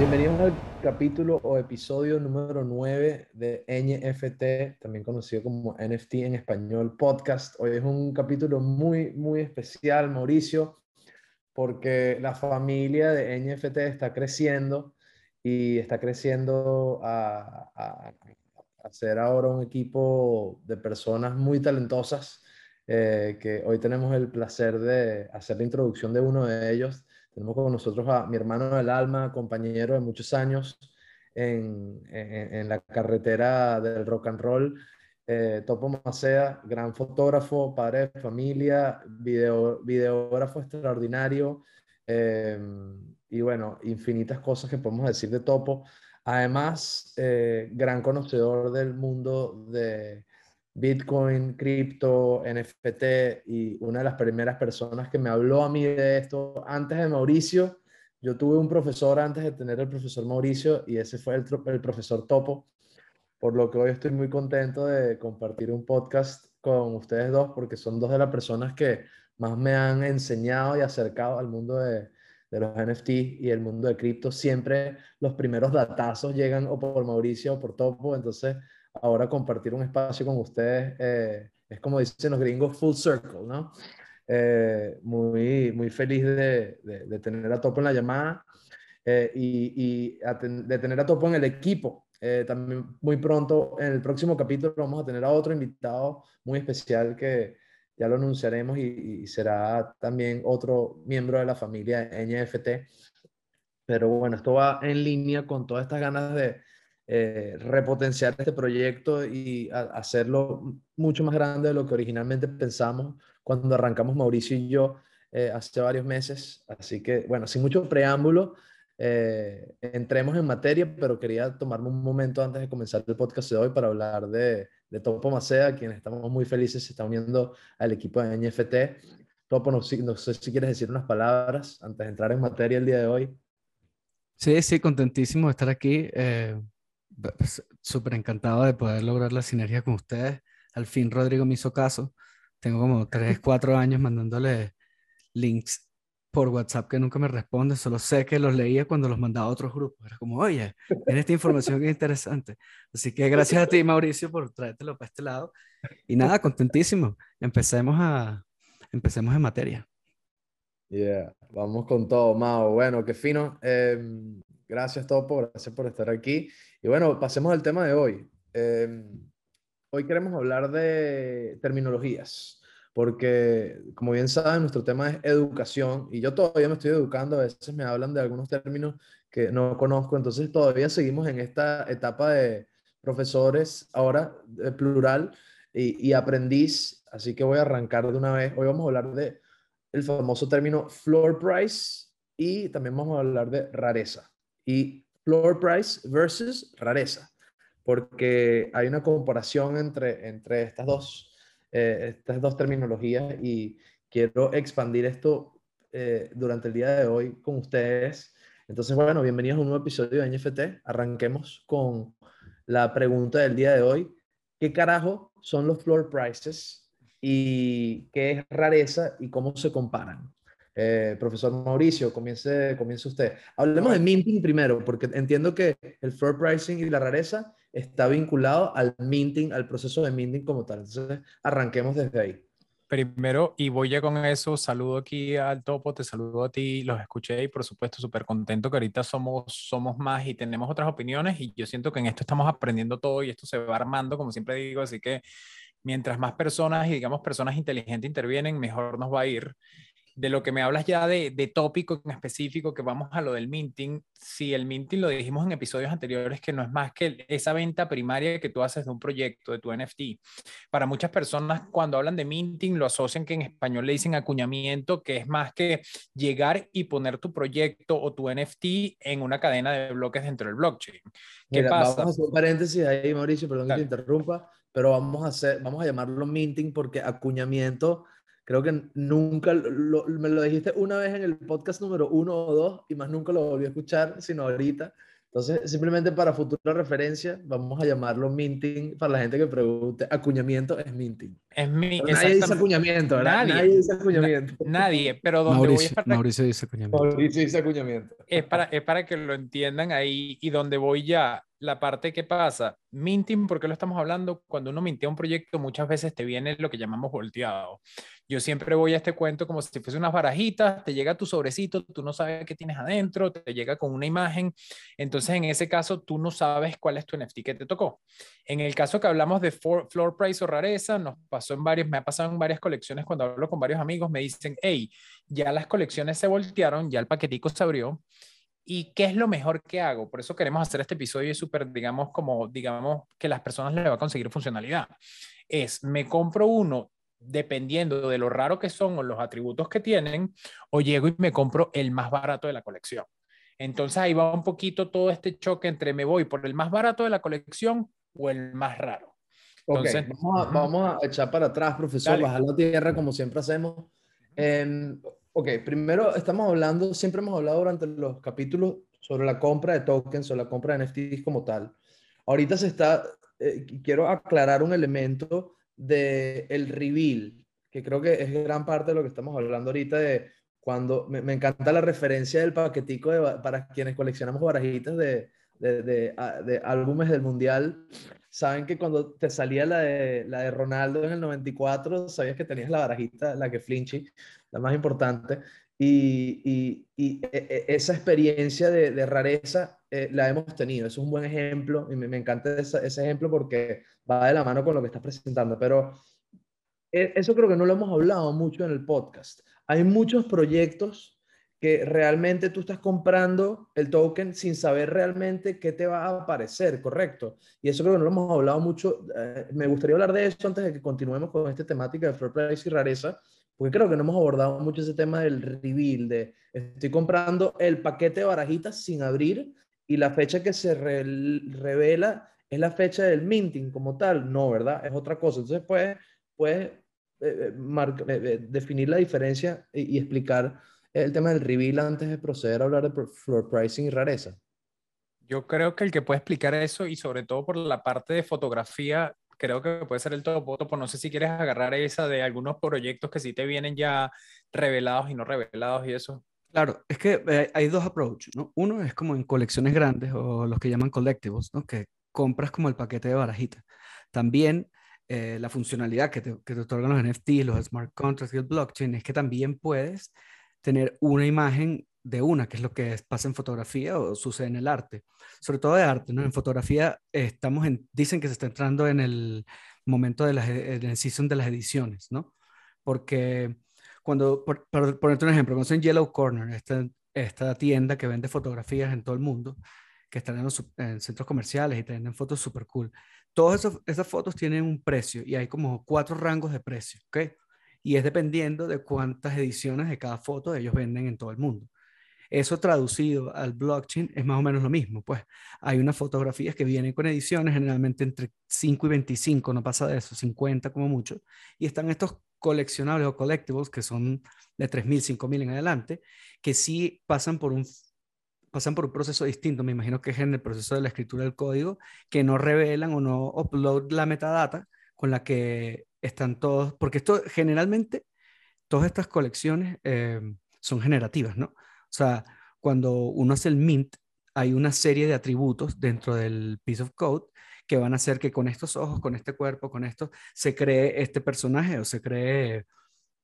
Bienvenidos al capítulo o episodio número 9 de NFT, también conocido como NFT en español podcast. Hoy es un capítulo muy, muy especial, Mauricio, porque la familia de NFT está creciendo y está creciendo a, a, ser ahora un equipo de personas muy talentosas, eh, que hoy tenemos el placer de hacer la introducción de uno de ellos tenemos con nosotros a mi hermano del alma, compañero de muchos años en, en, la carretera del rock and roll, eh, Topo Macea, gran fotógrafo, padre de familia, video, videógrafo extraordinario. Eh, y bueno, infinitas cosas que podemos decir de Topo. Además, eh, gran conocedor del mundo de, Bitcoin, cripto, NFT y una de las primeras personas que me habló a mí de esto antes de Mauricio. Yo tuve un profesor antes de tener el profesor Mauricio y ese fue el, el profesor Topo, por lo que hoy estoy muy contento de compartir un podcast con ustedes dos porque son dos de las personas que más me han enseñado y acercado al mundo de, de los NFT y el mundo de cripto. Siempre los primeros datazos llegan o por Mauricio o por Topo, entonces ahora compartir un espacio con ustedes eh, es como dicen los gringos, full circle, ¿no? Eh, muy, muy feliz de, de, tener a Topo en la llamada eh, y, y de tener a Topo en el equipo. también muy pronto, en el próximo capítulo, vamos a tener a otro invitado muy especial que ya lo anunciaremos y, será también otro miembro de la familia NFT. Pero bueno, esto va en línea con todas estas ganas de, eh, repotenciar este proyecto y hacerlo mucho más grande de lo que originalmente pensamos cuando arrancamos Mauricio y yo eh, hace varios meses. Así que, bueno, sin mucho preámbulo, eh, entremos en materia, pero quería tomarme un momento antes de comenzar el podcast de hoy para hablar de, de Topo Macea, quien estamos muy felices, se está uniendo al equipo de NFT. Topo, no, no sé si quieres decir unas palabras antes de entrar en materia el día de hoy. Sí, sí, contentísimo de estar aquí. Pues, súper encantado de poder lograr la sinergia con ustedes. Al fin Rodrigo me hizo caso. Tengo como 3, 4 años mandándole links por WhatsApp que nunca me responde. Solo sé que los leía cuando los mandaba a otros grupos. Era como, oye, tiene esta información que es interesante. Así que gracias a ti, Mauricio, por traértelo para este lado. Y nada, contentísimo. Empecemos, a, empecemos en materia. Yeah, vamos con todo, Mao. Bueno, qué fino. Em, gracias, Topo. Gracias por estar aquí. Y bueno, pasemos al tema de hoy. Em, hoy queremos hablar de terminologías, porque como bien saben, nuestro tema es educación y yo todavía me estoy educando, a veces me hablan de algunos términos que no conozco, entonces todavía seguimos en esta etapa de profesores, ahora de plural, y, y aprendiz, así que voy a arrancar de una vez. Hoy vamos a hablar de el famoso término floor price y también vamos a hablar de rareza. Y floor price versus rareza, porque hay una comparación entre, entre estas, dos, eh, estas dos terminologías y quiero expandir esto eh, durante el día de hoy con ustedes. Entonces, bueno, bienvenidos a un nuevo episodio de NFT. Arranquemos con la pregunta del día de hoy. ¿Qué carajo son los floor prices y qué es rareza y cómo se comparan? Eh, profesor Mauricio, comience, comience usted. Hablemos de minting primero, porque entiendo que el floor pricing y la rareza está vinculado al minting, al proceso de minting como tal. Entonces, arranquemos desde ahí. Primero, y voy ya con eso, saludo aquí al topo, te saludo a ti, los escuché y por supuesto súper contento que ahorita somos, somos más y tenemos otras opiniones y yo siento que en esto estamos aprendiendo todo y esto se va armando, como siempre digo, así que mientras más personas y digamos personas inteligentes intervienen, mejor nos va a ir de lo que me hablas ya de, de, tópico en específico, que vamos a lo del minting, si el minting lo dijimos en episodios anteriores, que no es más que esa venta primaria que tú haces de un proyecto, de tu NFT. Para muchas personas, cuando hablan de minting, lo asocian que en español le dicen acuñamiento, que es más que llegar y poner tu proyecto o tu NFT en una cadena de bloques dentro del blockchain. ¿Qué pasa? Vamos a hacer un paréntesis ahí, Mauricio, perdón que te interrumpa, pero vamos a, hacer, vamos a llamarlo minting porque acuñamiento Creo que nunca, me lo dijiste una vez en el podcast número uno o dos y más nunca lo volví a escuchar, sino ahorita. Entonces, simplemente para futura referencia, vamos a llamarlo minting para la gente que pregunte. Acuñamiento es minting. Es mi, nadie dice acuñamiento, ¿verdad? Nadie, nadie dice acuñamiento. Nadie, pero donde Mauricio, voy es para, Mauricio dice acuñamiento. Mauricio dice acuñamiento. Es para, es para que lo entiendan ahí y donde voy ya la parte que pasa, minting, ¿por qué lo estamos hablando? Cuando uno mintea un proyecto, muchas veces te viene lo que llamamos volteado. Yo siempre voy a este cuento como si fuese unas barajitas, te llega tu sobrecito, tú no sabes qué tienes adentro, te llega con una imagen, entonces en ese caso tú no sabes cuál es tu NFT que te tocó. En el caso que hablamos de floor price o rareza, nos pasó en varios, me ha pasado en varias colecciones cuando hablo con varios amigos, me dicen, hey, ya las colecciones se voltearon, ya el paquetico se abrió, ¿Y qué es lo mejor que hago? Por eso queremos hacer este episodio súper, digamos, como, digamos, que las personas le va a conseguir funcionalidad. Es, me compro uno dependiendo de lo raro que son o los atributos que tienen, o llego y me compro el más barato de la colección. Entonces ahí va un poquito todo este choque entre me voy por el más barato de la colección o el más raro. Entonces, vamos, a, vamos, a, echar para atrás, profesor, bajar la tierra como siempre hacemos. Eh, Ok, primero estamos hablando, siempre hemos hablado durante los capítulos sobre la compra de tokens o la compra de NFTs como tal. Ahorita se está, eh, quiero aclarar un elemento del el reveal, que creo que es gran parte de lo que estamos hablando ahorita de cuando me, me encanta la referencia del paquetico de, para quienes coleccionamos barajitas de, de, de, álbumes del mundial, saben que cuando te salía la de, la de Ronaldo en el 94, sabías que tenías la barajita, la que Flinchy, la más importante. Y, y, e, e, esa experiencia de, rareza eh, la hemos tenido. Es un buen ejemplo y me, encanta ese, ese, ejemplo porque va de la mano con lo que estás presentando. Pero e, eso creo que no lo hemos hablado mucho en el podcast. Hay muchos proyectos que realmente tú estás comprando el token sin saber realmente qué te va a aparecer, ¿correcto? Y eso creo que no lo hemos hablado mucho. Eh, me gustaría hablar de eso antes de que continuemos con esta temática de fair price y rareza, porque creo que no hemos abordado mucho ese tema del reveal, de estoy comprando el paquete de barajitas sin abrir y la fecha que se revela es la fecha del minting como tal. No, ¿verdad? Es otra cosa. Entonces puedes, puedes eh, eh, definir la diferencia y explicar el tema del reveal antes de proceder a hablar de floor pricing y rareza? Yo creo que el que puede explicar eso y sobre todo por la parte de fotografía, creo que puede ser el pues no sé si quieres agarrar esa de algunos proyectos que sí te vienen ya revelados y no revelados y eso. Claro, es que eh, hay dos approaches, ¿no? Uno es como en colecciones grandes o los que llaman collectibles, ¿no? Que compras como el paquete de barajita. También eh, la funcionalidad que te, que te otorgan los NFTs, los smart contracts y el blockchain es que también puedes tener una imagen de una, que es lo que pasa en fotografía o sucede en el arte, sobre todo de arte, ¿no? En fotografía estamos en, dicen que se está entrando en el momento de la en de las ediciones, ¿no? Porque cuando, por, ponerte un ejemplo, cuando en Yellow Corner, esta, esta tienda que vende fotografías en todo el mundo, que están en los en centros comerciales y tienen fotos súper cool. Todas esas fotos tienen un precio y hay como cuatro rangos de precio, ¿ok? y es dependiendo de cuántas ediciones de cada foto ellos venden en todo el mundo. Eso traducido al blockchain es más o menos lo mismo, pues hay unas fotografías que vienen con ediciones generalmente entre 5 y 25, no pasa de eso, 50 como mucho, y están estos coleccionables o collectibles que son de 3.000, 5.000 en adelante, que sí pasan por un pasan por un proceso distinto, me imagino que es en el proceso de la escritura del código, que no revelan o no upload la metadata con la que están todos, porque esto generalmente, todas estas colecciones eh, son generativas, ¿no? O sea, cuando uno hace el mint, hay una serie de atributos dentro del piece of code que van a hacer que con estos ojos, con este cuerpo, con esto, se cree este personaje o se cree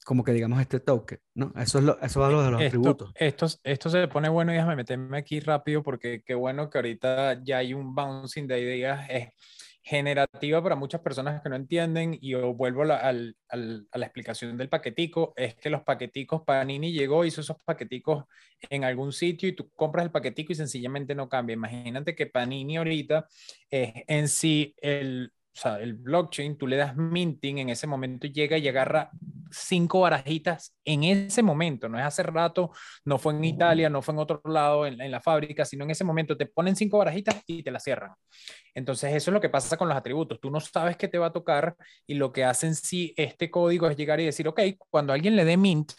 como que digamos este token, ¿no? Eso es lo, eso va lo de los atributos. Esto, esto se pone bueno y déjame meterme aquí rápido porque qué bueno que ahorita ya hay un bouncing de ideas. Es, generativa para muchas personas que no entienden y yo vuelvo a la, a la explicación del paquetico, es que los paqueticos, Panini llegó, hizo esos paqueticos en algún sitio y tú compras el paquetico y sencillamente no cambia. Imagínate que Panini ahorita es en sí el, o sea, el blockchain, tú le das minting, en ese momento llega y agarra cinco barajitas en ese momento, no es hace rato, no fue en Italia, no fue en otro lado, en, la fábrica, sino en ese momento te ponen cinco barajitas y te las cierran. Entonces eso es lo que pasa con los atributos, tú no sabes qué te va a tocar y lo que hace en sí este código es llegar y decir, ok, cuando alguien le dé mint,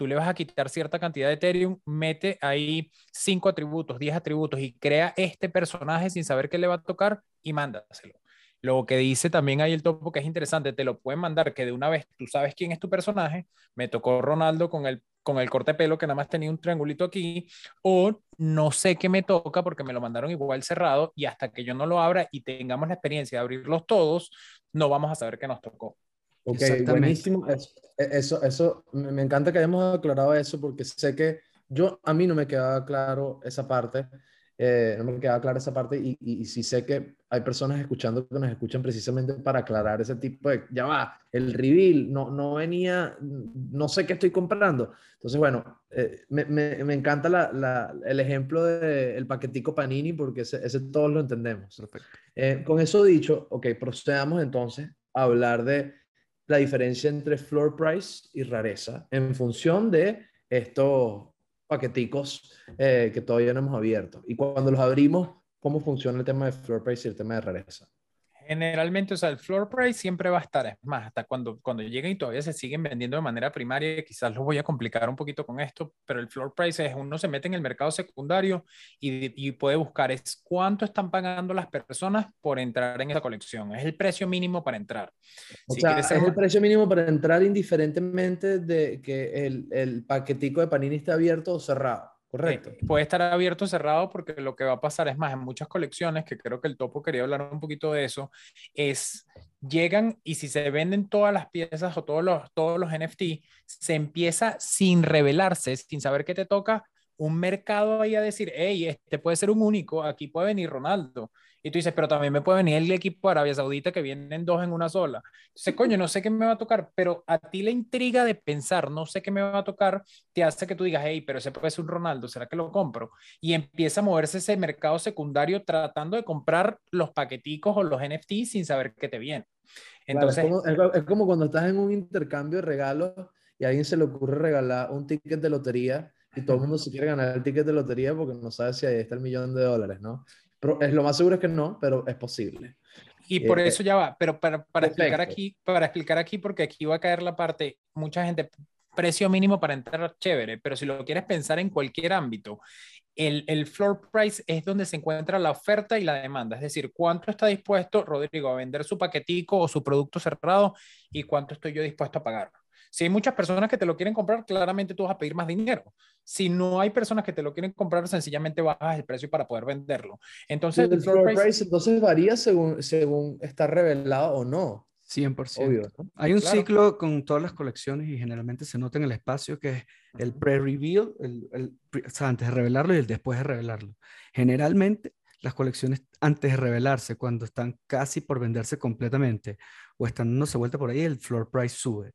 tú le vas a quitar cierta cantidad de Ethereum, mete ahí cinco atributos, 10 atributos y crea este personaje sin saber qué le va a tocar y mándaselo. Lo que dice también ahí el topo que es interesante, te lo pueden mandar que de una vez tú sabes quién es tu personaje. Me tocó Ronaldo con el, con el corte de pelo que nada más tenía un triangulito aquí, o no sé qué me toca porque me lo mandaron igual cerrado y hasta que yo no lo abra y tengamos la experiencia de abrirlos todos, no vamos a saber qué nos tocó. Ok, buenísimo. Eso, eso, me encanta que hayamos aclarado eso porque sé que yo, a mí no me quedaba claro esa parte. Eh, no me queda clara esa parte y, y, sí sé que hay personas escuchando que nos escuchan precisamente para aclarar ese tipo de, ya va, el reveal no, no venía, no sé qué estoy comprando. Entonces, bueno, eh, me, me, me, encanta la, la, el ejemplo del paquetico Panini porque ese, ese, todos lo entendemos. Eh, con eso dicho, ok, procedamos entonces a hablar de la diferencia entre floor price y rareza en función de estos paqueticos eh, que todavía no hemos abierto. Y cuando los abrimos, ¿cómo funciona el tema de floor price y el tema de rareza? Generalmente, o sea, el floor price siempre va a estar, es más, hasta cuando, cuando lleguen y todavía se siguen vendiendo de manera primaria, quizás los voy a complicar un poquito con esto, pero el floor price es uno se mete en el mercado secundario y, y puede buscar es cuánto están pagando las personas por entrar en esa colección, es el precio mínimo para entrar. O sea, es el precio mínimo para entrar indiferentemente de que el, el paquetico de Panini esté abierto o cerrado. Correcto. Eh, puede estar abierto o cerrado porque lo que va a pasar es más en muchas colecciones, que creo que el topo quería hablar un poquito de eso, es llegan y si se venden todas las piezas o todos los, todos los NFT, se empieza sin revelarse, sin saber qué te toca, un mercado ahí a decir, hey, este puede ser un único, aquí puede venir Ronaldo. Y tú dices, pero también me puede venir el equipo de Arabia Saudita que vienen dos en una sola. Entonces, coño, no sé qué me va a tocar, pero a ti la intriga de pensar, no sé qué me va a tocar, te hace que tú digas, hey, pero ese puede ser un Ronaldo, ¿será que lo compro? Y empieza a moverse ese mercado secundario tratando de comprar los paqueticos o los NFT sin saber qué te viene. Entonces, es, como, es como cuando estás en un intercambio de regalos y a alguien se le ocurre regalar un ticket de lotería y todo el mundo se quiere ganar el ticket de lotería porque no sabe si ahí está el millón de dólares, ¿no? Pero es lo más seguro es que no, pero es posible. Y por eh, eso ya va, pero para, para explicar aquí, para explicar aquí, porque aquí va a caer la parte, mucha gente, precio mínimo para entrar chévere, pero si lo quieres pensar en cualquier ámbito, el, el, floor price es donde se encuentra la oferta y la demanda, es decir, cuánto está dispuesto Rodrigo a vender su paquetico o su producto cerrado y cuánto estoy yo dispuesto a pagar. Si hay muchas personas que te lo quieren comprar, claramente tú vas a pedir más dinero. Si no hay personas que te lo quieren comprar, sencillamente bajas el precio para poder venderlo. Entonces, el, floor price, entonces varía según, según está revelado o no. 100%. Obvio, Hay un ciclo con todas las colecciones y generalmente se nota en el espacio que es el pre-reveal, el, el, o sea, antes de revelarlo y el después de revelarlo. Generalmente las colecciones antes de revelarse, cuando están casi por venderse completamente o están no se vuelta por ahí, el floor price sube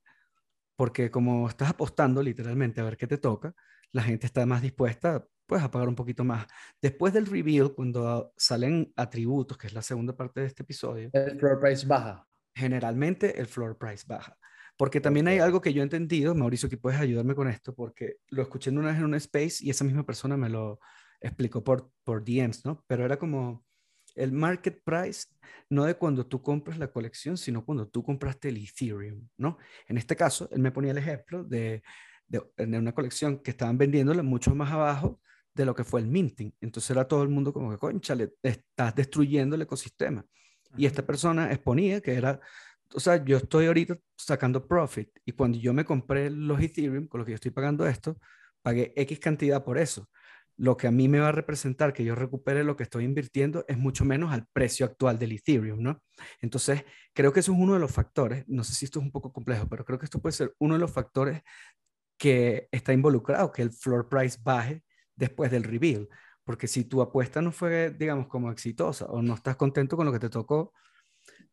porque como estás apostando literalmente a ver qué te toca, la gente está más dispuesta pues a pagar un poquito más. Después del reveal, cuando salen atributos, que es la segunda parte de este episodio, el floor price baja. Generalmente el floor price baja. Porque también hay algo que yo he entendido, Mauricio, que puedes ayudarme con esto, porque lo escuché una vez en un space y esa misma persona me lo explicó por, por DMs, ¿no? Pero era como, el market price no de cuando tú compras la colección, sino cuando tú compraste el Ethereum, ¿no? En este caso, él me ponía el ejemplo de, de, una colección que estaban vendiéndola mucho más abajo de lo que fue el minting. Entonces era todo el mundo como que, concha, le estás destruyendo el ecosistema. Y esta persona exponía que era, o sea, yo estoy ahorita sacando profit y cuando yo me compré los Ethereum, con lo que yo estoy pagando esto, pagué X cantidad por eso lo que a mí me va a representar que yo recupere lo que estoy invirtiendo es mucho menos al precio actual del Ethereum, ¿no? Entonces, creo que eso es uno de los factores, no sé si esto es un poco complejo, pero creo que esto puede ser uno de los factores que está involucrado, que el floor price baje después del reveal, porque si tu apuesta no fue, digamos, como exitosa o no estás contento con lo que te tocó,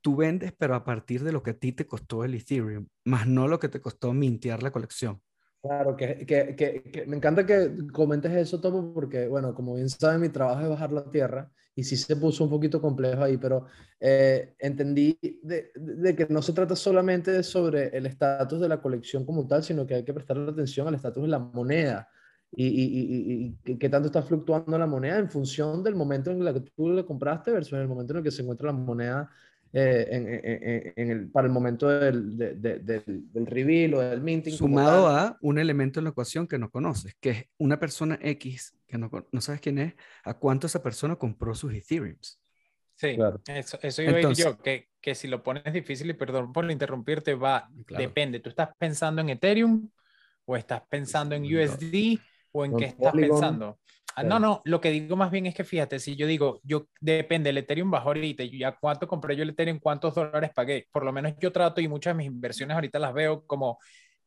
tú vendes, pero a partir de lo que a ti te costó el Ethereum, más no lo que te costó mintear la colección. Claro, que, que, que, me encanta que comentes eso, Topo, porque, bueno, como bien saben, mi trabajo es bajar la tierra y sí se puso un poquito complejo ahí, pero eh, entendí de, de, que no se trata solamente sobre el estatus de la colección como tal, sino que hay que prestar atención al estatus de la moneda y, y, y, qué tanto está fluctuando la moneda en función del momento en el que tú le compraste versus en el momento en el que se encuentra la moneda eh, en, el, para el momento del, del, reveal o del minting. Sumado a un elemento en la ecuación que no conoces, que es una persona X, que no, no sabes quién es, a cuánto esa persona compró sus Ethereums. Sí, eso, eso iba a yo, que, que, si lo pones difícil, y perdón por interrumpirte, va, depende. ¿Tú estás pensando en Ethereum o estás pensando en USD o en qué estás pensando? Ah, no, no, lo que digo más bien es que fíjate, si yo digo, yo depende, el Ethereum bajó ahorita, ya cuánto compré yo el Ethereum, cuántos dólares pagué, por lo menos yo trato y muchas de mis inversiones ahorita las veo como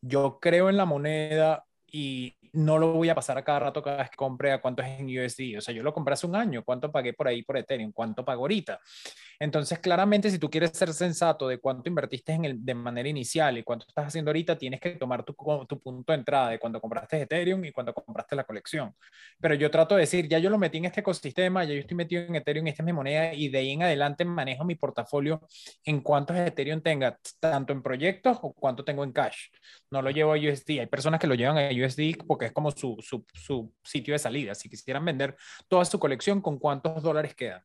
yo creo en la moneda y no lo voy a pasar a cada rato cada vez que compre a cuánto es en USD. O sea, yo lo compré hace un año, cuánto pagué por ahí por Ethereum, cuánto pago ahorita. Entonces, claramente, si tú quieres ser sensato de cuánto invertiste en el, de manera inicial y cuánto estás haciendo ahorita, tienes que tomar tu, tu punto de entrada de cuando compraste Ethereum y cuando compraste la colección. Pero yo trato de decir, ya yo lo metí en este ecosistema, ya yo estoy metido en Ethereum, esta es mi moneda y de ahí en adelante manejo mi portafolio en cuántos Ethereum tenga, tanto en proyectos o cuánto tengo en cash. No lo llevo a USD. Hay personas que lo llevan a USD porque es como su, su, su sitio de salida. Si quisieran vender toda su colección, ¿con cuántos dólares quedan?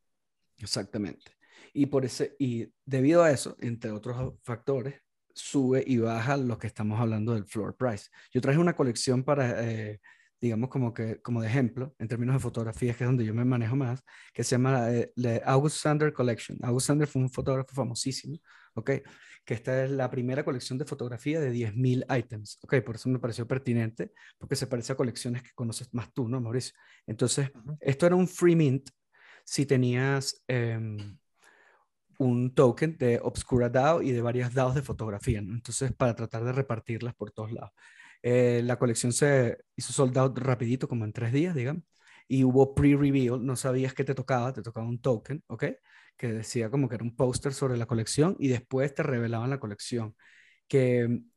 Exactamente. Y, por ese, y debido a eso, entre otros factores, sube y baja lo que estamos hablando del floor price. Yo traje una colección para, eh, digamos, como, que, como de ejemplo, en términos de fotografías, que es donde yo me manejo más, que se llama eh, la August Sander Collection. August Sander fue un fotógrafo famosísimo, ¿ok? Que esta es la primera colección de fotografía de 10.000 items, ¿ok? Por eso me pareció pertinente, porque se parece a colecciones que conoces más tú, ¿no, Mauricio? Entonces, esto era un free mint si tenías... Em, un token de Obscura DAO y de varias DAOs de fotografía, Entonces, para tratar de repartirlas por todos lados. Eh, la colección se hizo sold out rapidito, como en tres días, digamos, y hubo pre-reveal, no sabías qué te tocaba, te tocaba un token, ¿ok? Que decía como que era un póster sobre la colección y después te revelaban la colección. Que mm,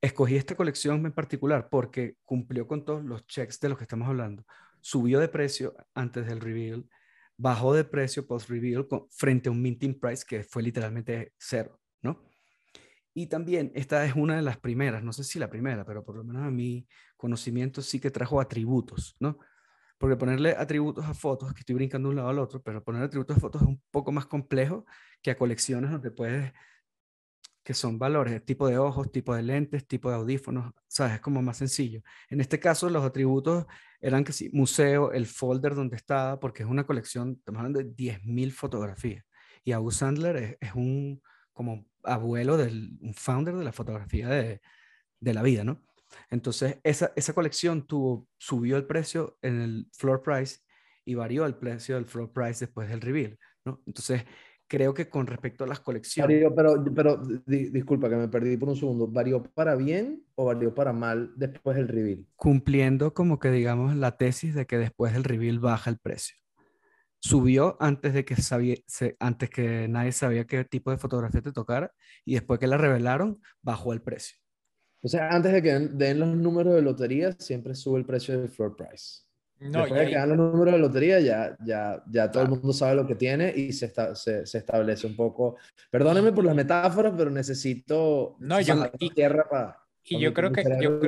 escogí esta colección en particular porque cumplió con todos los checks de los que estamos hablando. Subió de precio antes del reveal, bajó de precio post-reveal frente a un minting price que fue literalmente cero, ¿no? Y también esta es una de las primeras, no sé si la primera, pero por lo menos a mi conocimiento sí que trajo atributos, ¿no? Porque ponerle atributos a fotos, que estoy brincando de un lado al otro, pero poner atributos a fotos es un poco más complejo que a colecciones donde puedes que son valores, tipo de ojos, tipo de lentes, tipo de audífonos, ¿sabes? Es como más sencillo. En este caso, los atributos eran que sí, museo, el folder donde estaba, porque es una colección, estamos hablando de 10.000 fotografías. Y August Sandler es, un como abuelo, del, un founder de la fotografía de, de la vida, ¿no? Entonces, esa, esa colección tuvo, subió el precio en el floor price y varió el precio del floor price después del reveal, ¿no? Entonces, creo que con respecto a las colecciones. pero, pero disculpa que me perdí por un segundo. ¿Varió para bien o varió para mal después del reveal? Cumpliendo como que digamos la tesis de que después del reveal baja el precio. Subió antes de que sabía, antes que nadie sabía qué tipo de fotografía te tocara y después que la revelaron bajó el precio. O sea, antes de que den los números de lotería siempre sube el precio del floor price. No, Después de que dan los números de lotería, ya, ya, ya todo el mundo sabe lo que tiene y se, está, se, se, establece un poco. Perdónenme por las metáforas, pero necesito no, yo, tierra para. Y yo creo que yo,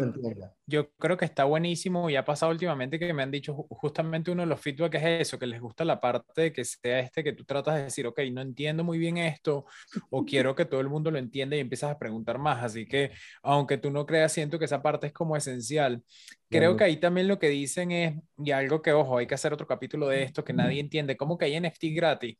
yo, creo que está buenísimo y ha pasado últimamente que me han dicho justamente uno de los feedback es eso, que les gusta la parte de que sea este que tú tratas de decir, ok, no entiendo muy bien esto o quiero que todo el mundo lo entienda y empiezas a preguntar más. Así que aunque tú no creas, siento que esa parte es como esencial. Creo que ahí también lo que dicen es, y algo que, ojo, hay que hacer otro capítulo de esto que nadie entiende, ¿cómo que hay NFT gratis?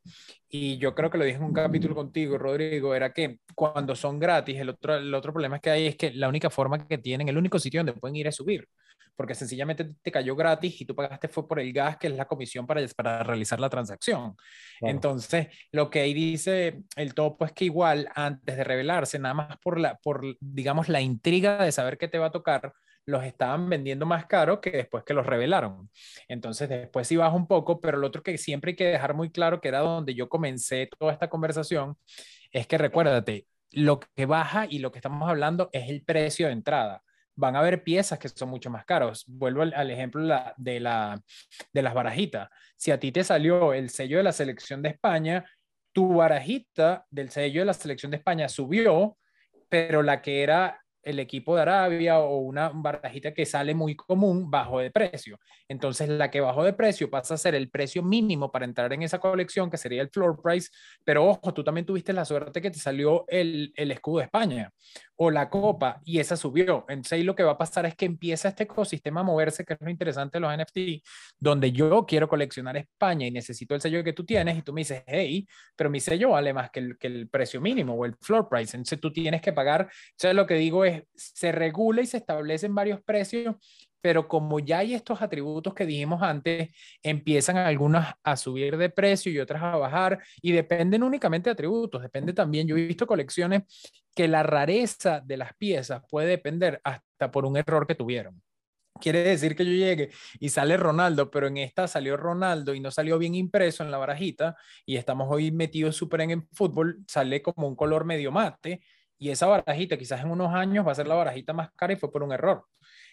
Y yo creo que lo dije en un capítulo contigo, Rodrigo, era que cuando son gratis, el otro, el otro problema que hay es que la única forma que tienen, el único sitio donde pueden ir a subir, porque sencillamente te cayó gratis y tú pagaste fue por el gas, que es la comisión para, para realizar la transacción. Entonces, lo que ahí dice el topo es que igual antes de revelarse, nada más por la, por, digamos, la intriga de saber qué te va a tocar, los estaban vendiendo más caro que después que los revelaron. Entonces, después sí baja un poco, pero lo otro que siempre hay que dejar muy claro, que era donde yo comencé toda esta conversación, es que recuérdate, lo que baja y lo que estamos hablando es el precio de entrada. Van a haber piezas que son mucho más caros. Vuelvo al, ejemplo de, la, de las barajitas. Si a ti te salió el sello de la selección de España, tu barajita del sello de la selección de España subió, pero la que era el equipo de Arabia o una barajita que sale muy común bajo de precio. Entonces, la que bajó de precio pasa a ser el precio mínimo para entrar en esa colección, que sería el floor price. Pero ojo, tú también tuviste la suerte que te salió el, el escudo de España o la copa y esa subió. Entonces, lo que va a pasar es que empieza este ecosistema a moverse, que es lo interesante de los NFT, donde yo quiero coleccionar España y necesito el sello que tú tienes y tú me dices, hey, pero mi sello vale más que el, que el precio mínimo o el floor price. Entonces, tú tienes que pagar. Entonces, lo que digo es, se regula y se establecen varios precios pero como ya hay estos atributos que dijimos antes, empiezan algunas a subir de precio y otras a bajar y dependen únicamente de atributos, depende también, yo he visto colecciones que la rareza de las piezas puede depender hasta por un error que tuvieron. Quiere decir que yo llegue y sale Ronaldo, pero en esta salió Ronaldo y no salió bien impreso en la barajita y estamos hoy metidos súper en el fútbol, sale como un color medio mate y esa barajita quizás en unos años va a ser la barajita más cara y fue por un error.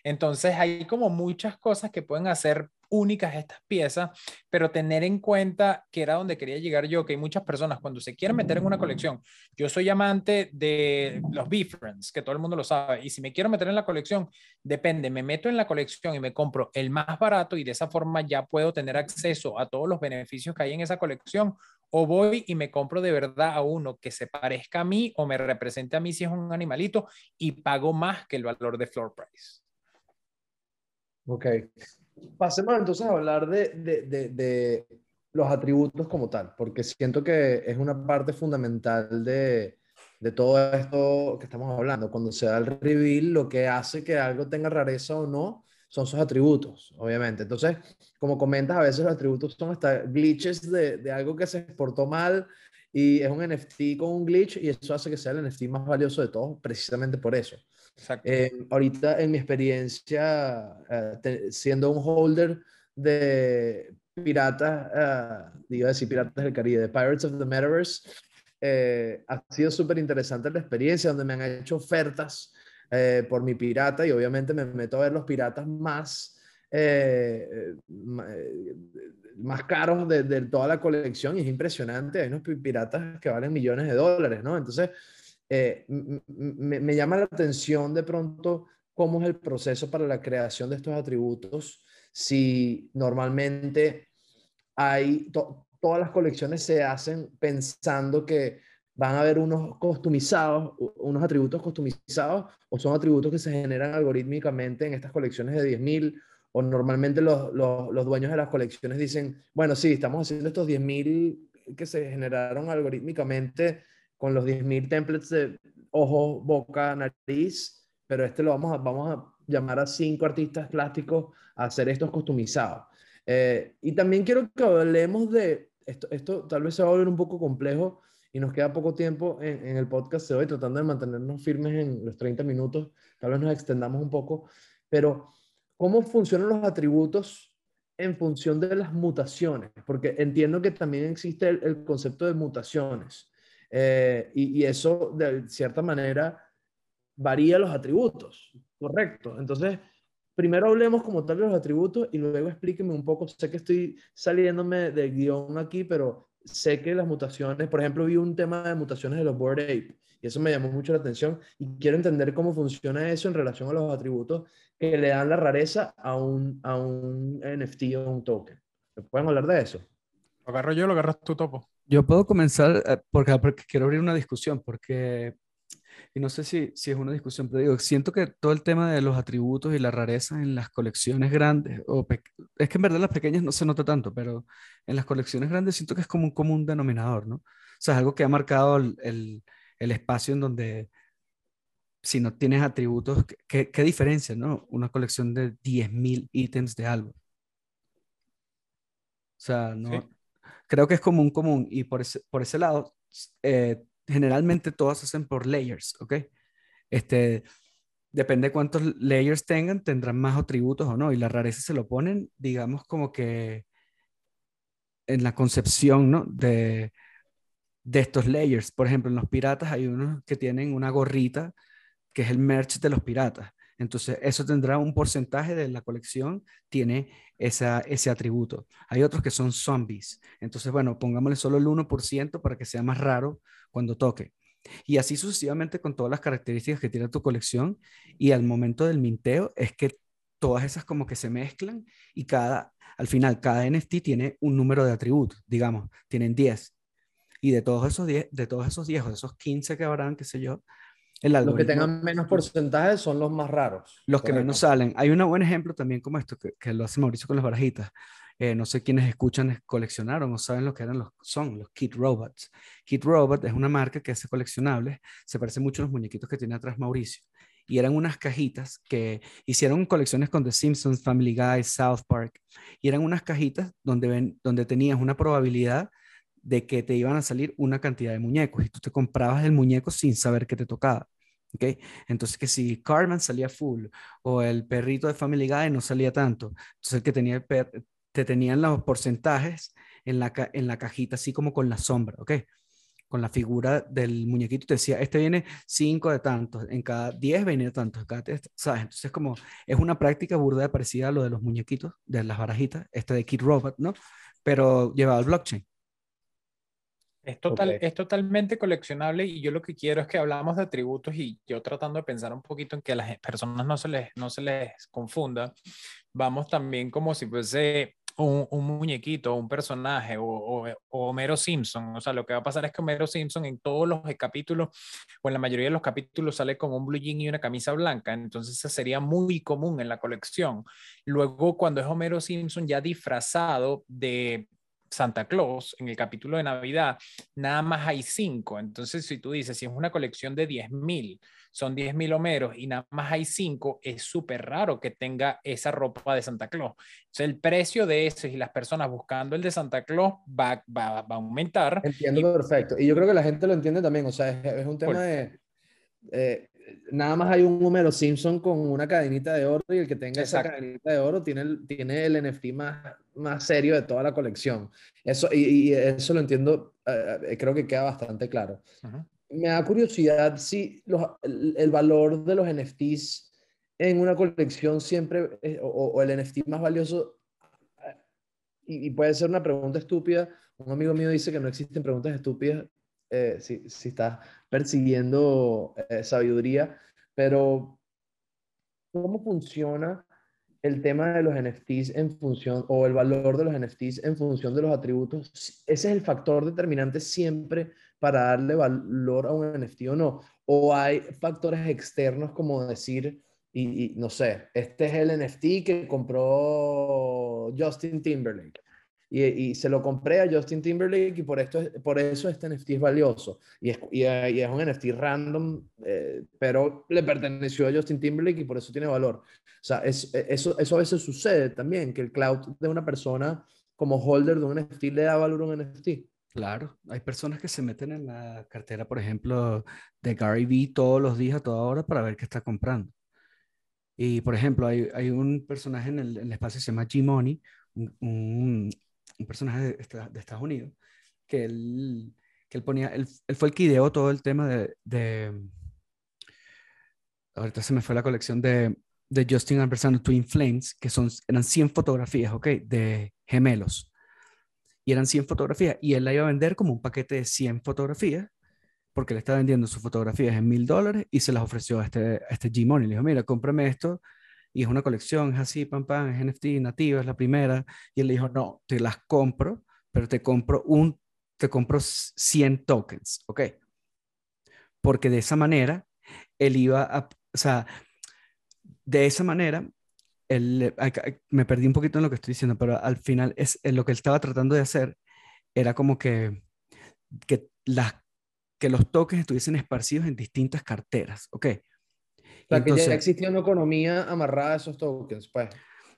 Entonces hay como muchas cosas que pueden hacer únicas estas piezas, pero tener en cuenta que era donde quería llegar yo, que hay muchas personas cuando se quieren meter en una colección, yo soy amante de los B-Friends, que todo el mundo lo sabe, y si me quiero meter en la colección, depende, me meto en la colección y me compro el más barato y de esa forma ya puedo tener acceso a todos los beneficios que hay en esa colección, o voy y me compro de verdad a uno que se parezca a mí o me represente a mí si es un animalito y pago más que el valor de floor price. Ok. Pasemos entonces a hablar de, de, de, los atributos como tal, porque siento que es una parte fundamental de, de todo esto que estamos hablando. Cuando se da el reveal, lo que hace que algo tenga rareza o no son sus atributos, obviamente. Entonces, como comentas, a veces los atributos son hasta glitches de, de algo que se exportó mal y es un NFT con un glitch y eso hace que sea el NFT más valioso de todos, precisamente por eso. Eh, ahorita en mi experiencia, eh, siendo un holder de piratas, uh, digo decir piratas del Caribe, de Pirates of the Metaverse, ha sido súper interesante la experiencia donde me han hecho ofertas por mi pirata y obviamente me meto a ver los piratas más, más caros de, de, toda la colección y es impresionante. Hay unos piratas que valen millones de dólares, ¿no? Entonces, eh, me, llama la atención de pronto cómo es el proceso para la creación de estos atributos, si normalmente hay, todas las colecciones se hacen pensando que van a haber unos customizados, unos atributos customizados, o son atributos que se generan algorítmicamente en estas colecciones de 10.000, o normalmente los, los, dueños de las colecciones dicen, bueno, sí, estamos haciendo estos 10.000 que se generaron algorítmicamente con los 10.000 templates de ojo, boca, nariz, pero este lo vamos a, vamos a llamar a cinco artistas plásticos a hacer estos customizados. Eh, y también quiero que hablemos de, esto, esto tal vez se va a volver un poco complejo y nos queda poco tiempo en, en el podcast de hoy, tratando de mantenernos firmes en los 30 minutos, tal vez nos extendamos un poco, pero ¿cómo funcionan los atributos en función de las mutaciones? Porque entiendo que también existe el concepto de mutaciones. Eh, y, eso, de cierta manera, varía los atributos, ¿correcto? Entonces, primero hablemos como tal de los atributos y luego explíqueme un poco. Sé que estoy saliéndome del guion aquí, pero sé que las mutaciones, por ejemplo, vi un tema de mutaciones de los Board Ape y eso me llamó mucho la atención y quiero entender cómo funciona eso en relación a los atributos que le dan la rareza a un, a un NFT o un token. ¿Pueden hablar de eso? Lo agarro yo, lo agarras tú, Topo. Yo puedo comenzar eh, porque, porque quiero abrir una discusión, porque, y no sé si, si es una discusión, pero digo, siento que todo el tema de los atributos y la rareza en las colecciones grandes, o es que en verdad las pequeñas no se nota tanto, pero en las colecciones grandes siento que es como un común denominador, ¿no? O sea, es algo que ha marcado el, el, el espacio en donde si no tienes atributos, ¿qué, qué diferencia, no? Una colección de 10.000 ítems de algo. O sea, no, creo que es común, común. Y por ese, por ese lado, eh, generalmente todas hacen por layers, ¿ok? Este, depende de cuántos layers tengan, tendrán más atributos o no. Y la rareza se lo ponen, digamos, como que en la concepción, ¿no? De, de estos layers. Por ejemplo, en los piratas hay unos que tienen una gorrita que es el merch de los piratas. Entonces, eso tendrá un porcentaje de la colección, tiene esa, ese atributo. Hay otros que son zombies. Entonces, bueno, pongámosle solo el 1% para que sea más raro cuando toque. Y así sucesivamente con todas las características que tiene tu colección y al momento del minteo es que todas esas como que se mezclan y cada, al final cada NFT tiene un número de atributos, digamos, tienen 10. Y de todos esos 10, de todos esos 10 o de esos 15 que habrán, qué sé yo, los que tengan menos porcentajes son los más raros. Los que menos salen. Hay un buen ejemplo también como esto, que, que lo hace Mauricio con las barajitas. Eh, no sé quiénes escuchan, coleccionaron o saben lo que eran los, son los Kit Robots. Kit Robot es una marca que hace coleccionables, se parece mucho a los muñequitos que tiene atrás Mauricio. Y eran unas cajitas que hicieron colecciones con The Simpsons, Family Guy, South Park. Y eran unas cajitas donde, ven, donde tenías una probabilidad de que te iban a salir una cantidad de muñecos y tú te comprabas el muñeco sin saber que te tocaba. ¿Okay? Entonces, que si Carmen salía full o el perrito de Family Guy no salía tanto, entonces el que tenía el, per te tenían los porcentajes en la, en la cajita, así como con la sombra, ¿ok? Con la figura del muñequito, te decía, este viene 5 de tantos, en cada 10 viene de tantos, cada ¿sabes? Entonces, como es una práctica burda parecida a lo de los muñequitos, de las barajitas, este de Kid Robot, ¿no? Pero llevado al blockchain. Es, total, es totalmente coleccionable y yo lo que quiero es que hablamos de atributos y yo tratando de pensar un poquito en que a las personas no se les, no se les confunda, vamos también como si fuese un, un muñequito, un personaje o, o, Homero Simpson. O sea, lo que va a pasar es que Homero Simpson en todos los capítulos o en la mayoría de los capítulos sale con un blue jean y una camisa blanca. Entonces, eso sería muy común en la colección. Luego, cuando es Homero Simpson ya disfrazado de Santa Claus en el capítulo de Navidad, nada más hay cinco. Entonces, si tú dices, si es una colección de 10.000, son 10.000 homeros y nada más hay cinco, es súper raro que tenga esa ropa de Santa Claus. Entonces, el precio de eso y las personas buscando el de Santa Claus va, va, va a aumentar. Entiendo perfecto. Y yo creo que la gente lo entiende también. O sea, es, un tema de... Eh, nada más hay un número Simpson con una cadenita de oro y el que tenga esa cadenita de oro tiene el, tiene el NFT más, más serio de toda la colección. Eso, y, eso lo entiendo, eh, eh, creo que queda bastante claro. Me da curiosidad si el, valor de los NFTs en una colección siempre, o, el NFT más valioso, y, y, puede ser una pregunta estúpida, un amigo mío dice que no existen preguntas estúpidas, eh, si, si, estás persiguiendo eh, sabiduría, pero ¿cómo funciona el tema de los NFTs en función, o el valor de los NFTs en función de los atributos? ¿Ese es el factor determinante siempre para darle valor a un NFT o no? ¿O hay factores externos como decir, y, y no sé, este es el NFT que compró Justin Timberlake? Y, se lo compré a Justin Timberlake y por, esto, por eso este NFT es valioso. Y es, y, es un NFT random, eh, pero le perteneció a Justin Timberlake y por eso tiene valor. O sea, es, e, eso, eso a veces sucede también, que el cloud de una persona como holder de un NFT le da valor a un NFT. Claro, hay personas que se meten en la cartera, por ejemplo, de Gary Vee todos los días, a toda hora, para ver qué está comprando. Y, por ejemplo, hay, hay un personaje en el, espacio que se llama G-Money, un, un personaje de, Estados Unidos, que él, que él ponía, él, fue el que ideó todo el tema de, de, ahorita se me fue la colección de, de Justin Ampersand Twin Flames, que son, eran 100 fotografías, ¿ok? De gemelos. Y eran 100 fotografías, y él la iba a vender como un paquete de 100 fotografías, porque le estaba vendiendo sus fotografías en mil dólares y se las ofreció a este, a este G-Money. Le dijo, mira, cómprame esto y es una colección, es así, pam, pam, es NFT nativa, es la primera. Y él le dijo, no, te las compro, pero te compro un, te compro 100 tokens, ¿ok? Porque de esa manera, él iba a, o sea, de esa manera, él, me perdí un poquito en lo que estoy diciendo, pero al final es lo que él estaba tratando de hacer era como que, que, las, que los tokens estuviesen esparcidos en distintas carteras, ¿ok? O que ya existía una economía amarrada a esos tokens, pues.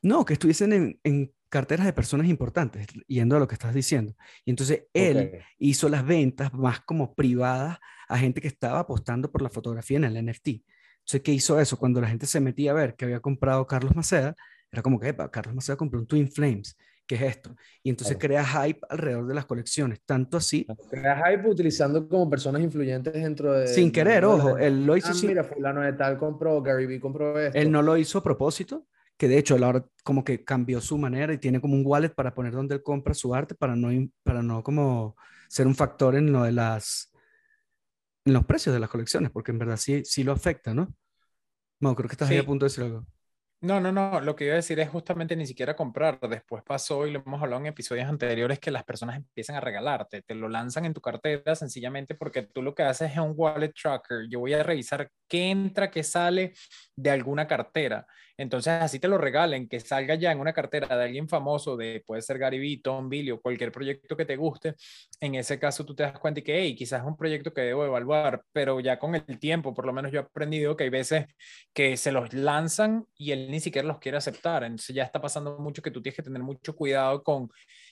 No, que estuviesen en, en, carteras de personas importantes, yendo a lo que estás diciendo. Y entonces él hizo las ventas más como privadas a gente que estaba apostando por la fotografía en el NFT. Entonces, ¿qué hizo eso? Cuando la gente se metía a ver que había comprado Carlos Maceda, era como que, Carlos Maceda compró un Twin Flames. ¿Qué es esto? Y entonces crea hype alrededor de las colecciones, tanto así. Crea hype utilizando como personas influyentes dentro de... Sin querer, ojo, él lo hizo... Ah, mira, fulano de tal compró, Gary Vee compró esto. Él no lo hizo a propósito, que de hecho él ahora como que cambió su manera y tiene como un wallet para poner donde él compra su arte para no, para no como ser un factor en lo de las en los precios de las colecciones, porque en verdad sí, sí lo afecta, ¿no? No, creo que estás ahí a punto de decir algo. No, no, no, lo que iba a decir es justamente ni siquiera comprar. Después pasó y lo hemos hablado en episodios anteriores que las personas empiezan a regalarte, te lo lanzan en tu cartera sencillamente porque tú lo que haces es un wallet tracker. Yo voy a revisar qué entra, qué sale de alguna cartera. Entonces así te lo regalen, que salga ya en una cartera de alguien famoso, de puede ser Gary Vee, Tom Billy o cualquier proyecto que te guste. En ese caso tú te das cuenta y que, hey, quizás es un proyecto que debo evaluar, pero ya con el tiempo, por lo menos yo he aprendido que hay veces que se los lanzan y él ni siquiera los quiere aceptar. Entonces ya está pasando mucho que tú tienes que tener mucho cuidado con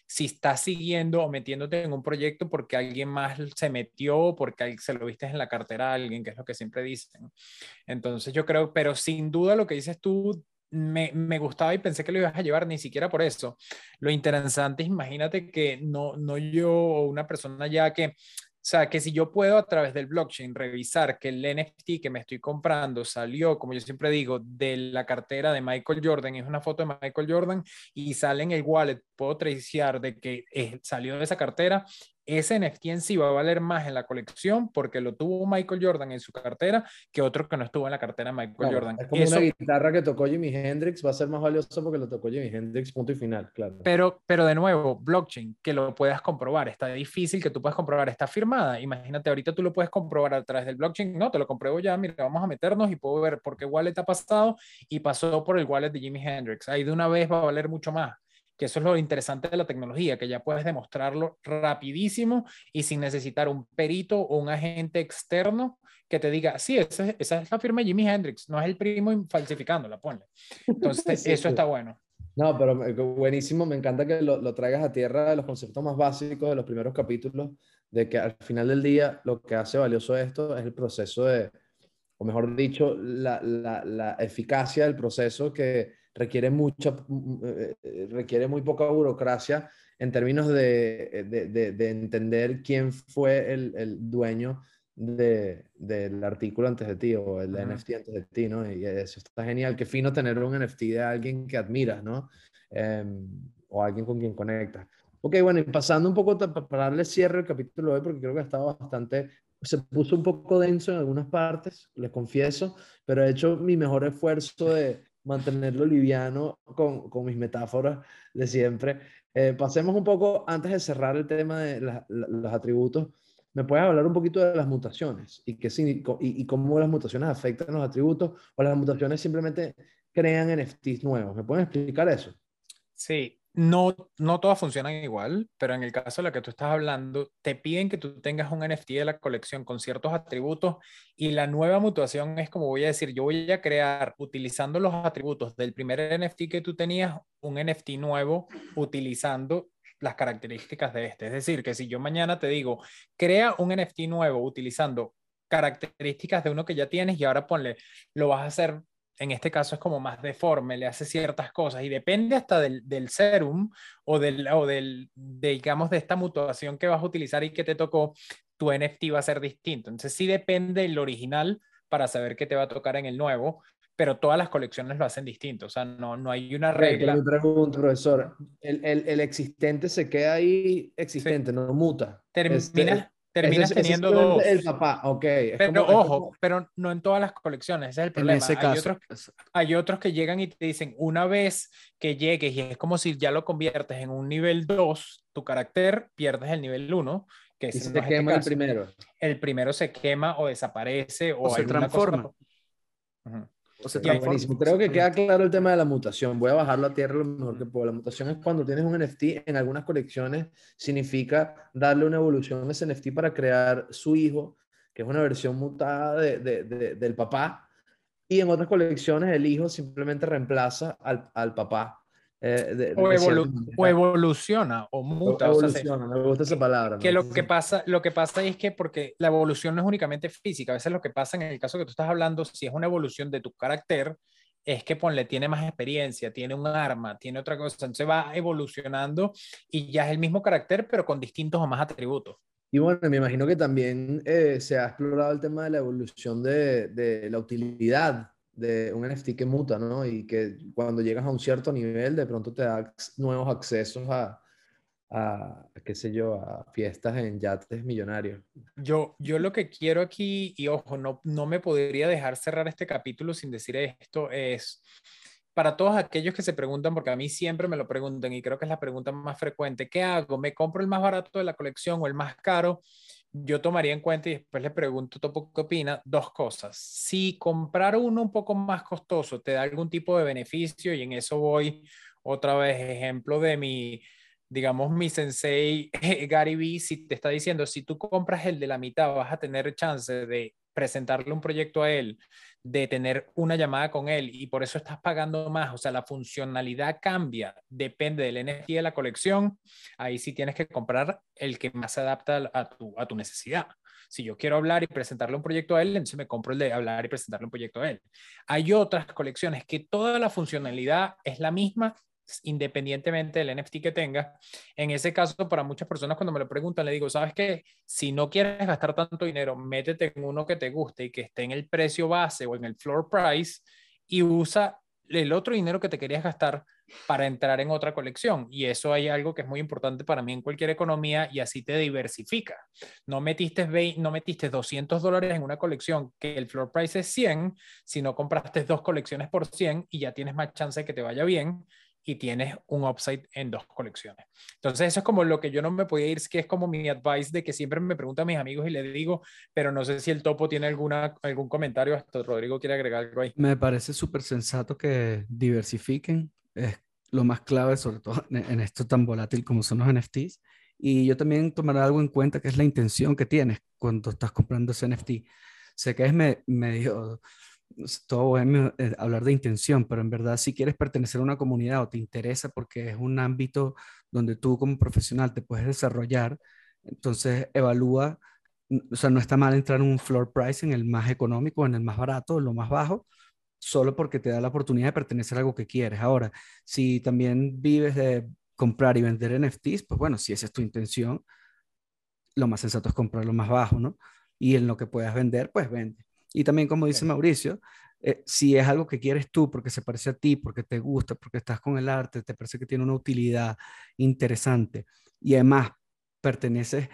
si estás siguiendo o metiéndote en un proyecto porque alguien más se metió, porque se lo viste en la cartera a alguien, que es lo que siempre dicen. Entonces yo creo, pero sin duda lo que dices tú me, me, gustaba y pensé que lo ibas a llevar ni siquiera por eso. Lo interesante es, imagínate que no, no yo o una persona ya que o sea, que si yo puedo a través del blockchain revisar que el NFT que me estoy comprando salió, como yo siempre digo, de la cartera de Michael Jordan, es una foto de Michael Jordan y sale en el wallet, puedo tracear de que eh, salió de esa cartera ese NFT en sí va a valer más en la colección porque lo tuvo Michael Jordan en su cartera que otro que no estuvo en la cartera de Michael Jordan. Es como una guitarra que tocó Jimi Hendrix, va a ser más valioso porque lo tocó Jimi Hendrix, punto y final, claro. Pero, pero de nuevo, blockchain, que lo puedas comprobar, está difícil que tú puedas comprobar, está firmada. Imagínate, ahorita tú lo puedes comprobar a través del blockchain, no, te lo compruebo ya, mira, vamos a meternos y puedo ver por qué wallet ha pasado y pasó por el wallet de Jimi Hendrix. Ahí de una vez va a valer mucho más que eso es lo interesante de la tecnología, que ya puedes demostrarlo rapidísimo y sin necesitar un perito o un agente externo que te diga, sí, esa, esa es la firma de Jimi Hendrix, no es el primo falsificándola, ponle. Entonces, eso está bueno. No, pero buenísimo, me encanta que lo, lo, traigas a tierra de los conceptos más básicos de los primeros capítulos, de que al final del día lo que hace valioso esto es el proceso de, o mejor dicho, la, la, la eficacia del proceso que requiere, mucha, eh, eh, requiere muy poca burocracia en términos de, de, de, entender quién fue el, el dueño del artículo antes de ti o el NFT antes de ti, ¿no? Y eso está genial. Qué fino tener un NFT de alguien que admiras, ¿no? Em, o alguien con quien conectas. Ok, bueno, y pasando un poco para darle cierre al capítulo de hoy, porque creo que ha estado bastante, se puso un poco denso en algunas partes, les confieso, pero he hecho mi mejor esfuerzo de, mantenerlo liviano con, con mis metáforas de siempre. Eh, pasemos un poco, antes de cerrar el tema de los atributos, ¿me puedes hablar un poquito de las mutaciones y, qué, y, y cómo las mutaciones afectan los atributos o las mutaciones simplemente crean NFTs nuevos? ¿Me pueden explicar eso? Sí, no, no todas funcionan igual, pero en el caso de la que tú estás hablando, te piden que tú tengas un NFT de la colección con ciertos atributos y la nueva mutación es como voy a decir, yo voy a crear utilizando los atributos del primer NFT que tú tenías, un NFT nuevo utilizando las características de este. Es decir, que si yo mañana te digo, crea un NFT nuevo utilizando características de uno que ya tienes y ahora ponle, lo vas a hacer en este caso es como más deforme, le hace ciertas cosas y depende hasta del, serum o, del, o del, de, digamos, de esta mutuación que vas a utilizar y que te tocó, tu NFT va a ser distinto. Entonces sí depende del original para saber qué te va a tocar en el nuevo, pero todas las colecciones lo hacen distinto, o sea, no, no hay una regla. Me pregunto, profesor, el, el, el, existente se queda ahí existente, no muta. Termina, terminas teniendo dos. El papá, ok. pero ojo, pero no en todas las colecciones, ese es el problema. hay, otros, hay, otros, que llegan y te dicen, una vez que llegues y es como si ya lo conviertes en un nivel 2, tu carácter pierdes el nivel 1. Que y se este quema el primero. El primero se quema o desaparece o, se transforma. Creo que queda claro el tema de la mutación. Voy a bajarlo a tierra lo mejor que puedo. La mutación es cuando tienes un NFT, en algunas colecciones significa darle una evolución a ese NFT para crear su hijo, que es una versión mutada de, de, del papá. Y en otras colecciones el hijo simplemente reemplaza al, al papá. Eh, o, evoluciona o muta. evoluciona, me gusta esa palabra. Que lo que, pasa, lo que pasa es que porque la evolución no es únicamente física, a veces lo que pasa en el caso que tú estás hablando, si es una evolución de tu carácter, es que ponle, tiene más experiencia, tiene un arma, tiene otra cosa, entonces va evolucionando y ya es el mismo carácter, pero con distintos o más atributos. Y bueno, me imagino que también eh, se ha explorado el tema de la evolución de, de la utilidad de un NFT que muta, ¿no? Y que cuando llegas a un cierto nivel, de pronto te da nuevos accesos a, a, qué sé yo, a fiestas en yates millonarios. Yo, yo lo que quiero aquí, y ojo, no, no me podría dejar cerrar este capítulo sin decir esto, es para todos aquellos que se preguntan, porque a mí siempre me lo preguntan y creo que es la pregunta más frecuente, ¿qué hago? ¿Me compro el más barato de la colección o el más caro? Yo tomaría en cuenta y después le pregunto Topo qué opina, dos cosas. Si comprar uno un poco más costoso te da algún tipo de beneficio y en eso voy otra vez ejemplo de mi digamos, mi sensei Gary Vee, si te está diciendo, si tú compras el de la mitad, vas a tener chance de presentarle un proyecto a él, de tener una llamada con él y por eso estás pagando más, o sea, la funcionalidad cambia, depende del NFT de la colección, ahí sí tienes que comprar el que más se adapta a tu, a tu necesidad. Si yo quiero hablar y presentarle un proyecto a él, entonces me compro el de hablar y presentarle un proyecto a él. Hay otras colecciones que toda la funcionalidad es la misma, independientemente del NFT que tenga. En ese caso, para muchas personas cuando me lo preguntan, le digo, ¿sabes qué? Si no quieres gastar tanto dinero, métete en uno que te guste y que esté en el precio base o en el floor price y usa el otro dinero que te querías gastar para entrar en otra colección. Y eso hay algo que es muy importante para mí en cualquier economía y así te diversifica. No metiste, no metiste 200 dólares en una colección que el floor price es 100, sino compraste dos colecciones por 100 y ya tienes más chance de que te vaya bien y tienes un upside en dos colecciones. Entonces, eso es como lo que yo no me podía ir, que es como mi advice de que siempre me preguntan a mis amigos y les digo, pero no sé si el topo tiene alguna, algún comentario, hasta Rodrigo quiere agregar algo ahí. Me parece súper sensato que diversifiquen, es lo más clave, sobre todo en esto tan volátil como son los NFTs. Y yo también tomaré algo en cuenta que es la intención que tienes cuando estás comprando ese NFT. Sé que es medio todo es eh, hablar de intención, pero en verdad si quieres pertenecer a una comunidad o te interesa porque es un ámbito donde tú como profesional te puedes desarrollar, entonces evalúa, o sea, no está mal entrar en un floor price en el más económico, en el más barato, en lo más bajo, solo porque te da la oportunidad de pertenecer a algo que quieres. Ahora, si también vives de comprar y vender NFTs, pues bueno, si esa es tu intención, lo más sensato es comprar lo más bajo, ¿no? Y en lo que puedas vender, pues vende. Y también, como dice Mauricio, eh, si es algo que quieres tú porque se parece a ti, porque te gusta, porque estás con el arte, te parece que tiene una utilidad interesante y además perteneces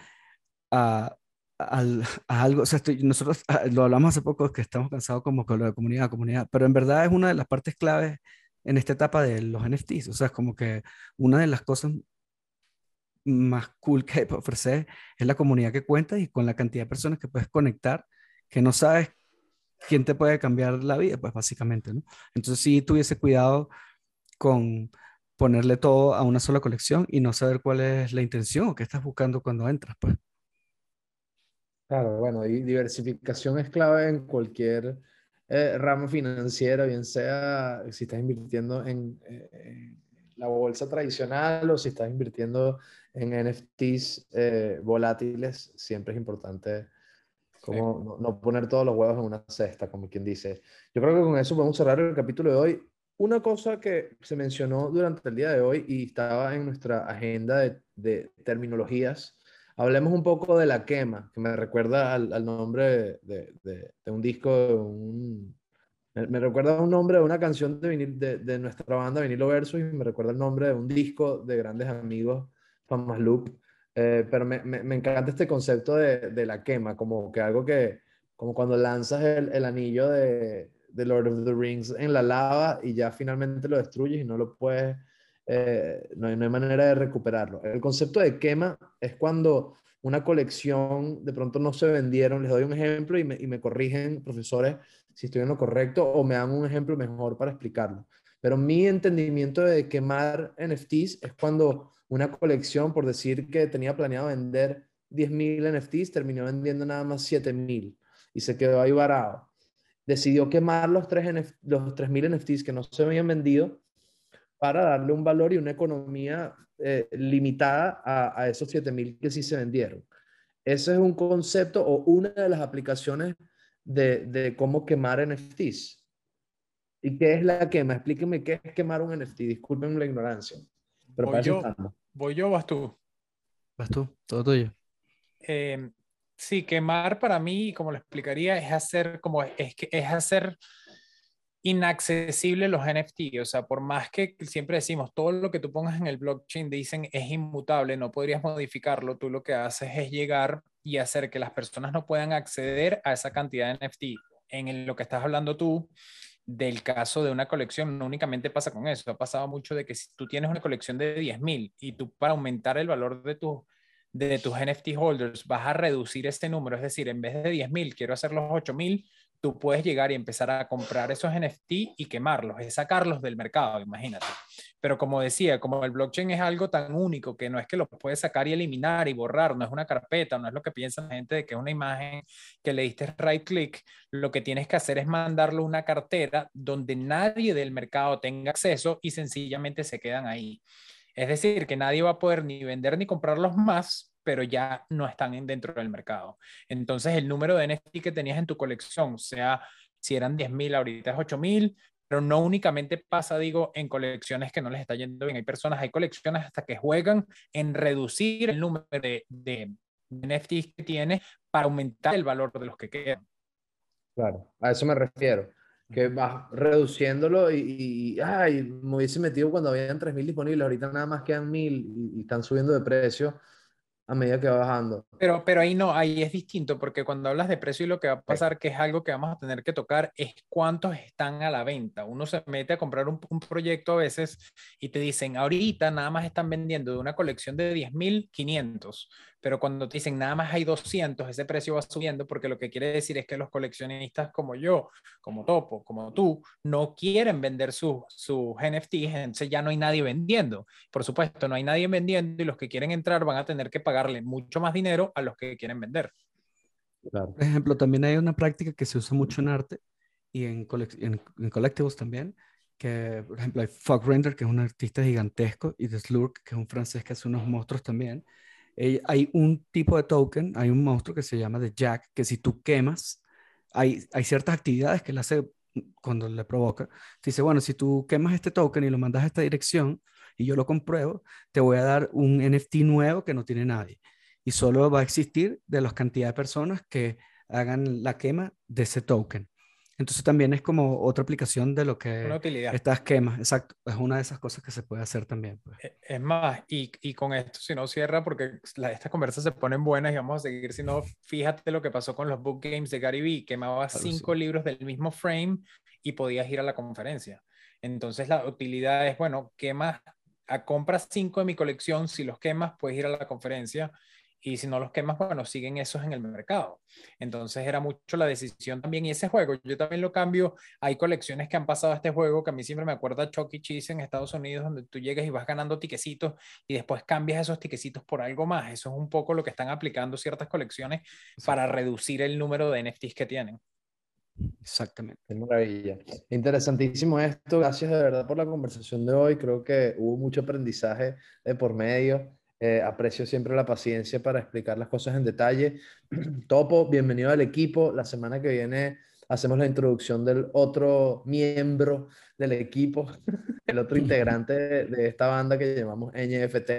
a, algo, o sea, nosotros ah, lo hablamos hace poco, que estamos cansados como con lo de comunidad, comunidad, pero en verdad es una de las partes claves en esta etapa de los NFTs, o sea, es como que una de las cosas más cool que ofrecer es la comunidad que cuentas y con la cantidad de personas que puedes conectar, que no sabes ¿quién te puede cambiar la vida? Pues básicamente, ¿no? Entonces sí tuviese cuidado con ponerle todo a una sola colección y no saber cuál es la intención o qué estás buscando cuando entras, pues. Claro, bueno, y diversificación es clave en cualquier eh, ramo financiero, bien sea si estás invirtiendo en, eh, la bolsa tradicional o si estás invirtiendo en NFTs eh, volátiles, siempre es importante como no, poner todos los huevos en una cesta, como quien dice. Yo creo que con eso podemos cerrar el capítulo de hoy. Una cosa que se mencionó durante el día de hoy y estaba en nuestra agenda de, terminologías, hablemos un poco de la quema, que me recuerda al, nombre de, un disco, me, recuerda a un nombre de una canción de, de, nuestra banda Vinilo Versus y me recuerda el nombre de un disco de grandes amigos, Famas Loop, eh, pero me, me, encanta este concepto de, de, la quema, como que algo que, como cuando lanzas el, el anillo de, de, Lord of the Rings en la lava y ya finalmente lo destruyes y no lo puedes, eh, no, hay, no, hay, manera de recuperarlo. El concepto de quema es cuando una colección de pronto no se vendieron, les doy un ejemplo y me, y me corrigen profesores si estoy en lo correcto o me dan un ejemplo mejor para explicarlo. Pero mi entendimiento de quemar NFTs es cuando una colección, por decir que tenía planeado vender 10.000 NFTs, terminó vendiendo nada más 7.000 y se quedó ahí varado. Decidió quemar los, 3 los 3.000 NFTs que no se habían vendido para darle un valor y una economía eh, limitada a, a esos 7.000 que sí se vendieron. Ese es un concepto o una de las aplicaciones de, de cómo quemar NFTs. ¿Y qué es la quema? Explíqueme qué es quemar un NFT. Disculpen la ignorancia. Pero para yo, ¿Voy yo o vas tú? Vas tú, todo tuyo. Eh, sí, quemar para mí, como lo explicaría, es hacer como es que es hacer inaccesible los NFT. O sea, por más que siempre decimos todo lo que tú pongas en el blockchain dicen es inmutable, no podrías modificarlo, tú lo que haces es llegar y hacer que las personas no puedan acceder a esa cantidad de NFT. En lo que estás hablando tú, del caso de una colección, no únicamente pasa con eso, ha pasado mucho de que si tú tienes una colección de 10.000 y tú para aumentar el valor de, tu, de tus NFT holders vas a reducir este número, es decir, en vez de 10.000 quiero hacer los 8.000, tú puedes llegar y empezar a comprar esos NFT y quemarlos, es sacarlos del mercado, imagínate. Pero como decía, como el blockchain es algo tan único que no es que lo puedes sacar y eliminar y borrar, no es una carpeta, no es lo que piensa la gente de que es una imagen que le diste right click, lo que tienes que hacer es mandarlo a una cartera donde nadie del mercado tenga acceso y sencillamente se quedan ahí. Es decir, que nadie va a poder ni vender ni comprarlos más pero ya no están dentro del mercado. Entonces, el número de NFT que tenías en tu colección, sea si eran 10.000, ahorita es 8.000, pero no únicamente pasa, digo, en colecciones que no les está yendo bien. Hay personas, hay colecciones hasta que juegan en reducir el número de, de, NFTs que tiene para aumentar el valor de los que quedan. Claro, a eso me refiero. Que vas reduciéndolo y, ay, me hubiese metido cuando habían 3.000 disponibles, ahorita nada más quedan 1.000 y, y están subiendo de precio a medida que va bajando. Pero, pero ahí no, ahí es distinto, porque cuando hablas de precio y lo que va a pasar, que es algo que vamos a tener que tocar, es cuántos están a la venta. Uno se mete a comprar un, un proyecto a veces y te dicen, ahorita nada más están vendiendo de una colección de 10.500 pero cuando te dicen nada más hay 200, ese precio va subiendo porque lo que quiere decir es que los coleccionistas como yo, como Topo, como tú, no quieren vender sus su NFTs, entonces ya no hay nadie vendiendo. Por supuesto, no hay nadie vendiendo y los que quieren entrar van a tener que pagarle mucho más dinero a los que quieren vender. Por ejemplo, también hay una práctica que se usa mucho en arte y en, en, en colectivos también, que por ejemplo hay Fog Render, que es un artista gigantesco, y The Slurk, que es un francés que hace unos monstruos también hay un tipo de token, hay un monstruo que se llama The Jack, que si tú quemas, hay, hay ciertas actividades que él hace cuando le provoca. Dice, bueno, si tú quemas este token y lo mandas a esta dirección y yo lo compruebo, te voy a dar un NFT nuevo que no tiene nadie. Y solo va a existir de las cantidades de personas que hagan la quema de ese token. Entonces también es como otra aplicación de lo que una utilidad. estas esquemas, exacto, es una de esas cosas que se puede hacer también. Pues. E, es más, y, y, con esto, si no cierra, porque estas conversas se ponen buenas y vamos a seguir, si no, fíjate lo que pasó con los book games de Gary Vee, quemaba cinco libros del mismo frame y podías ir a la conferencia. Entonces la utilidad es, bueno, quemas, a compras cinco de mi colección, si los quemas, puedes ir a la conferencia y si no los quemas, bueno, siguen esos en el mercado. Entonces era mucho la decisión también y ese juego, yo también lo cambio, hay colecciones que han pasado a este juego que a mí siempre me acuerda Chucky e. Cheese en Estados Unidos, donde tú llegas y vas ganando tiquecitos y después cambias esos tiquecitos por algo más. Eso es un poco lo que están aplicando ciertas colecciones para reducir el número de NFTs que tienen. Exactamente. Qué maravilla. Interesantísimo esto. Gracias de verdad por la conversación de hoy. Creo que hubo mucho aprendizaje de por medio. Eh, aprecio siempre la paciencia para explicar las cosas en detalle. Topo, bienvenido al equipo. La semana que viene hacemos la introducción del otro miembro del equipo, el otro integrante de, esta banda que llamamos NFT,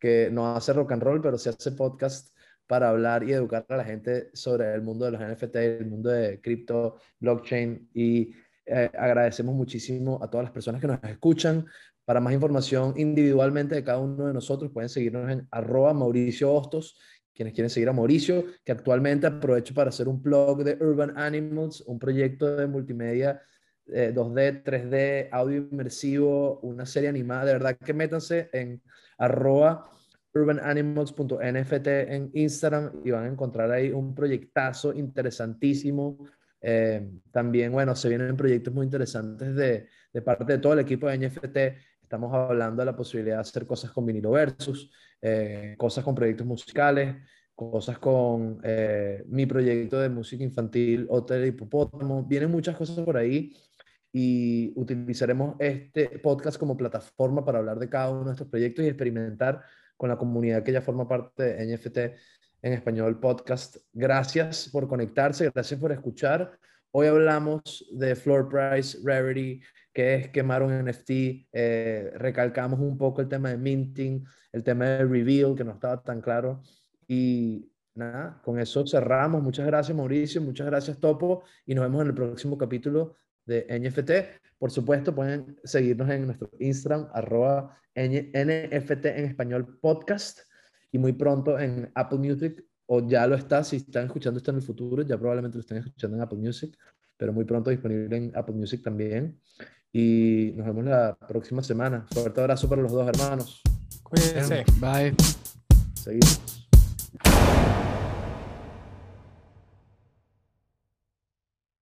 que no hace rock and roll, pero se hace podcast para hablar y educar a la gente sobre el mundo de los NFT, el mundo de cripto, blockchain y eh, agradecemos muchísimo a todas las personas que nos escuchan. Para más información individualmente de cada uno de nosotros, pueden seguirnos en arroba Mauricio Hostos, quienes quieren seguir a Mauricio, que actualmente aprovecho para hacer un blog de Urban Animals, un proyecto de multimedia 2D, eh, 3D, audio inmersivo, una serie animada. De verdad que métanse en arroba urbananimals.nft en Instagram y van a encontrar ahí un proyectazo interesantísimo. Eh, también, bueno, se vienen proyectos muy interesantes de, de parte de todo el equipo de NFT Estamos hablando de la posibilidad de hacer cosas con vinilo versus, eh, cosas con proyectos musicales, cosas con eh, mi proyecto de música infantil, Hotel Hipopótamo. Vienen muchas cosas por ahí y utilizaremos este podcast como plataforma para hablar de cada uno de estos proyectos y experimentar con la comunidad que ya forma parte de NFT en español podcast. Gracias por conectarse, gracias por escuchar. Hoy hablamos de floor price, rarity, que es quemar un NFT, eh, recalcamos un poco el tema de minting, el tema de reveal, que no estaba tan claro. Y nada, con eso cerramos. Muchas gracias Mauricio, muchas gracias Topo y nos vemos en el próximo capítulo de NFT. Por supuesto, pueden seguirnos en nuestro Instagram, arroba NFT en español podcast, y muy pronto en Apple Music, o ya lo está, si están escuchando esto en el futuro, ya probablemente lo estén escuchando en Apple Music, pero muy pronto disponible en Apple Music también. Y nos vemos la próxima semana. Fuerte abrazo para los dos hermanos. Cuídense. Bye. Seguimos.